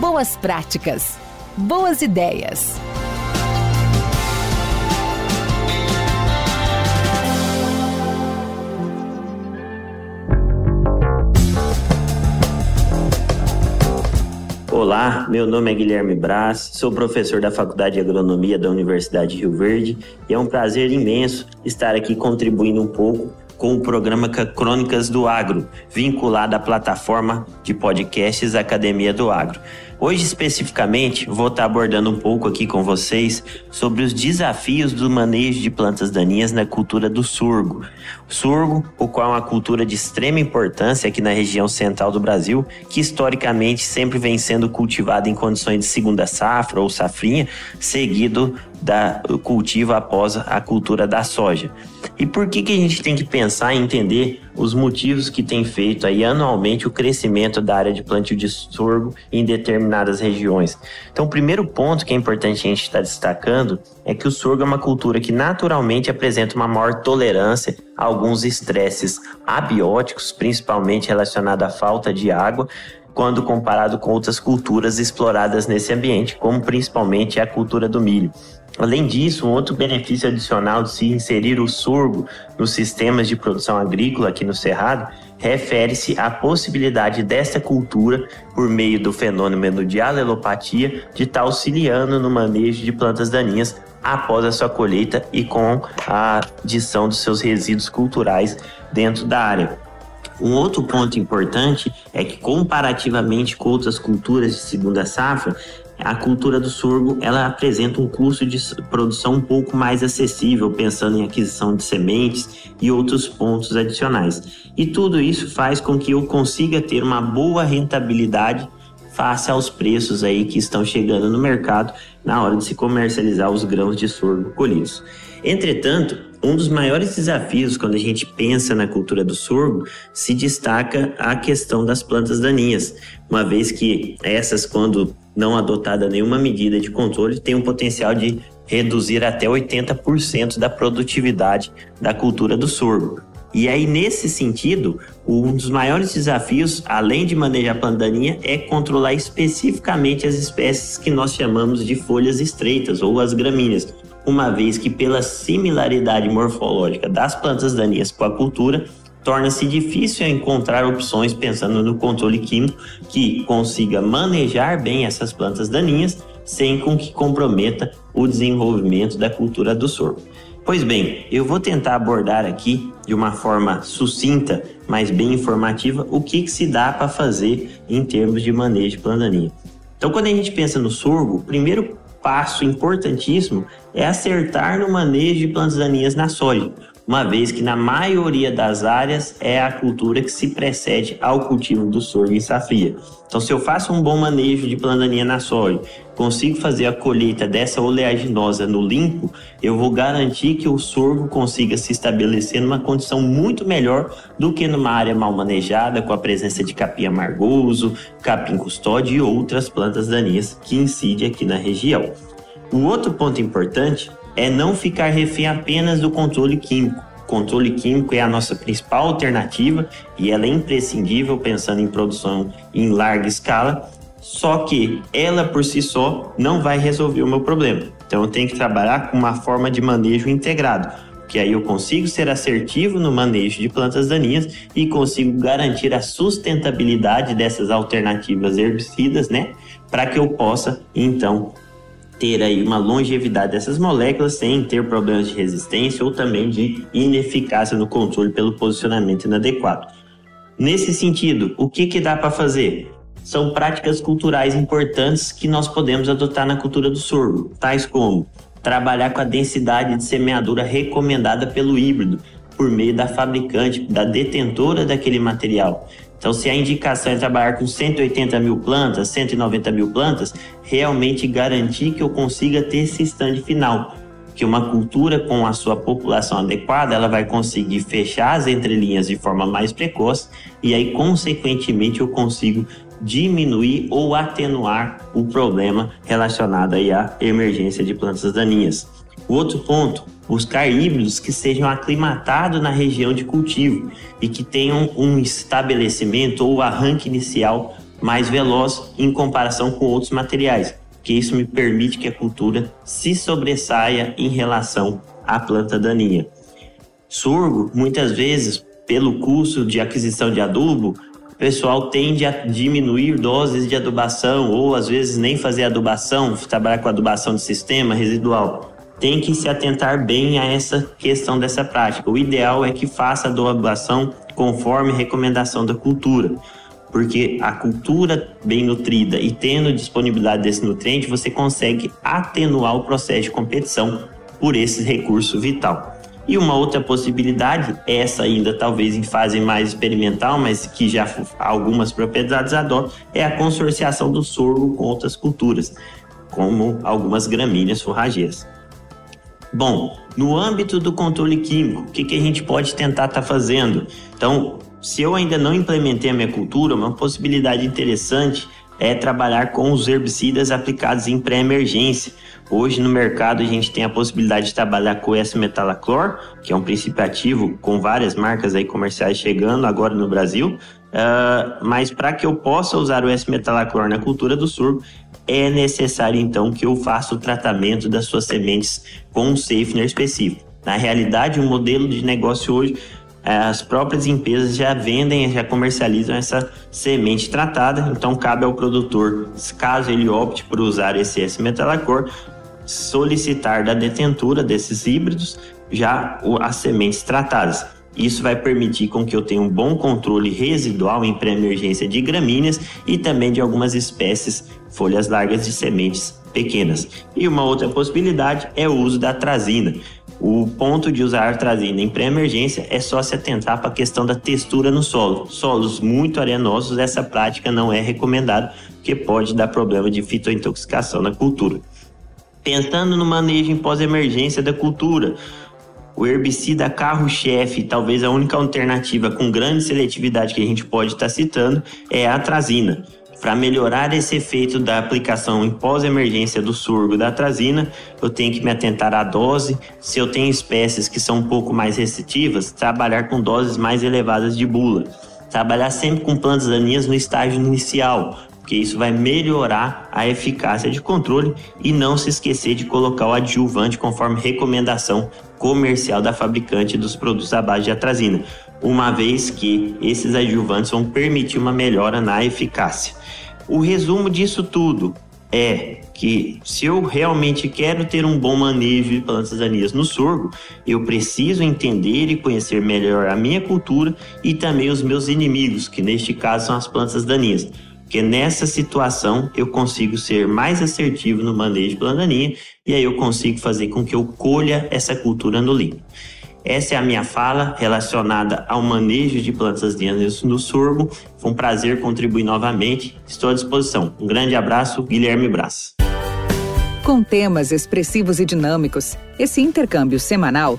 boas práticas, boas ideias. Olá, meu nome é Guilherme Braz, sou professor da Faculdade de Agronomia da Universidade de Rio Verde e é um prazer imenso estar aqui contribuindo um pouco com o programa Crônicas do Agro, vinculado à plataforma de podcasts Academia do Agro. Hoje, especificamente, vou estar abordando um pouco aqui com vocês sobre os desafios do manejo de plantas daninhas na cultura do sorgo. O sorgo, o qual é uma cultura de extrema importância aqui na região central do Brasil, que historicamente sempre vem sendo cultivado em condições de segunda safra ou safrinha, seguido da cultivo após a cultura da soja. E por que, que a gente tem que pensar e entender os motivos que tem feito aí anualmente o crescimento da área de plantio de sorgo em determinadas regiões? Então, o primeiro ponto que é importante a gente estar destacando é que o sorgo é uma cultura que naturalmente apresenta uma maior tolerância alguns estresses abióticos, principalmente relacionados à falta de água, quando comparado com outras culturas exploradas nesse ambiente, como principalmente a cultura do milho. Além disso, um outro benefício adicional de se inserir o sorgo nos sistemas de produção agrícola aqui no Cerrado refere-se à possibilidade desta cultura, por meio do fenômeno de alelopatia, de estar auxiliando no manejo de plantas daninhas após a sua colheita e com a adição dos seus resíduos culturais dentro da área. Um outro ponto importante é que, comparativamente com outras culturas de segunda safra, a cultura do sorgo ela apresenta um custo de produção um pouco mais acessível, pensando em aquisição de sementes e outros pontos adicionais. E tudo isso faz com que eu consiga ter uma boa rentabilidade face aos preços aí que estão chegando no mercado na hora de se comercializar os grãos de sorgo colhidos. Entretanto, um dos maiores desafios quando a gente pensa na cultura do sorgo se destaca a questão das plantas daninhas, uma vez que essas, quando não adotada nenhuma medida de controle, têm um potencial de reduzir até 80% da produtividade da cultura do sorgo. E aí, nesse sentido, um dos maiores desafios, além de manejar a planta daninha, é controlar especificamente as espécies que nós chamamos de folhas estreitas ou as gramíneas, uma vez que, pela similaridade morfológica das plantas daninhas com a cultura, torna-se difícil encontrar opções pensando no controle químico que consiga manejar bem essas plantas daninhas sem com que comprometa o desenvolvimento da cultura do sorgo. Pois bem, eu vou tentar abordar aqui de uma forma sucinta, mas bem informativa, o que, que se dá para fazer em termos de manejo de plantaninha. Então, quando a gente pensa no sorgo, o primeiro passo importantíssimo é acertar no manejo de plantas daninhas na soja, uma vez que na maioria das áreas é a cultura que se precede ao cultivo do sorgo em safria. Então, se eu faço um bom manejo de plantaninha na soja, consigo fazer a colheita dessa oleaginosa no limpo, eu vou garantir que o sorgo consiga se estabelecer numa condição muito melhor do que numa área mal manejada, com a presença de capim amargoso, capim custódio e outras plantas daninhas que incidem aqui na região. O outro ponto importante é não ficar refém apenas do controle químico. O controle químico é a nossa principal alternativa e ela é imprescindível pensando em produção em larga escala, só que ela por si só não vai resolver o meu problema. Então eu tenho que trabalhar com uma forma de manejo integrado, que aí eu consigo ser assertivo no manejo de plantas daninhas e consigo garantir a sustentabilidade dessas alternativas herbicidas, né? Para que eu possa então ter aí uma longevidade dessas moléculas sem ter problemas de resistência ou também de ineficácia no controle pelo posicionamento inadequado. Nesse sentido, o que, que dá para fazer? São práticas culturais importantes que nós podemos adotar na cultura do sorgo, tais como trabalhar com a densidade de semeadura recomendada pelo híbrido, por meio da fabricante, da detentora daquele material. Então, se a indicação é trabalhar com 180 mil plantas, 190 mil plantas, realmente garantir que eu consiga ter esse stand final. Que uma cultura com a sua população adequada, ela vai conseguir fechar as entrelinhas de forma mais precoce e aí, consequentemente, eu consigo diminuir ou atenuar o problema relacionado aí à emergência de plantas daninhas. O outro ponto, buscar híbridos que sejam aclimatados na região de cultivo e que tenham um estabelecimento ou arranque inicial mais veloz em comparação com outros materiais, que isso me permite que a cultura se sobressaia em relação à planta daninha. Sorgo, muitas vezes, pelo custo de aquisição de adubo, o pessoal tende a diminuir doses de adubação ou às vezes nem fazer adubação, trabalhar com adubação de sistema residual tem que se atentar bem a essa questão dessa prática. O ideal é que faça a doação conforme recomendação da cultura, porque a cultura bem nutrida e tendo disponibilidade desse nutriente, você consegue atenuar o processo de competição por esse recurso vital. E uma outra possibilidade, essa ainda talvez em fase mais experimental, mas que já algumas propriedades adotam, é a consorciação do sorgo com outras culturas, como algumas gramíneas forrageiras. Bom, no âmbito do controle químico, o que, que a gente pode tentar estar tá fazendo? Então, se eu ainda não implementei a minha cultura, uma possibilidade interessante é trabalhar com os herbicidas aplicados em pré-emergência. Hoje no mercado a gente tem a possibilidade de trabalhar com o S-metalaclor, que é um princípio ativo com várias marcas aí comerciais chegando agora no Brasil. Uh, mas para que eu possa usar o S-metalaclor na cultura do sorgo, é necessário então que eu faça o tratamento das suas sementes com um safener específico. Na realidade, o modelo de negócio hoje, as próprias empresas já vendem, já comercializam essa semente tratada, então cabe ao produtor, caso ele opte por usar esse S-metalacor, solicitar da detentura desses híbridos já as sementes tratadas. Isso vai permitir com que eu tenha um bom controle residual em pré-emergência de gramíneas e também de algumas espécies folhas largas de sementes pequenas. E uma outra possibilidade é o uso da atrazina. O ponto de usar a atrazina em pré-emergência é só se atentar para a questão da textura no solo. Solos muito arenosos, essa prática não é recomendada, porque pode dar problema de fitointoxicação na cultura. Pensando no manejo em pós-emergência da cultura, o herbicida carro-chefe, talvez a única alternativa com grande seletividade que a gente pode estar tá citando, é a atrazina. Para melhorar esse efeito da aplicação em pós-emergência do surgo da atrazina, eu tenho que me atentar à dose. Se eu tenho espécies que são um pouco mais restritivas, trabalhar com doses mais elevadas de bula. Trabalhar sempre com plantas daninhas no estágio inicial, porque isso vai melhorar a eficácia de controle e não se esquecer de colocar o adjuvante conforme recomendação comercial da fabricante dos produtos à base de atrazina, uma vez que esses adjuvantes vão permitir uma melhora na eficácia. O resumo disso tudo é que se eu realmente quero ter um bom manejo de plantas daninhas no sorgo, eu preciso entender e conhecer melhor a minha cultura e também os meus inimigos, que neste caso são as plantas daninhas porque nessa situação eu consigo ser mais assertivo no manejo de plantaninha e aí eu consigo fazer com que eu colha essa cultura no limpo. Essa é a minha fala relacionada ao manejo de plantas daninhas no sorgo. Foi um prazer contribuir novamente. Estou à disposição. Um grande abraço, Guilherme Brás. Com temas expressivos e dinâmicos, esse intercâmbio semanal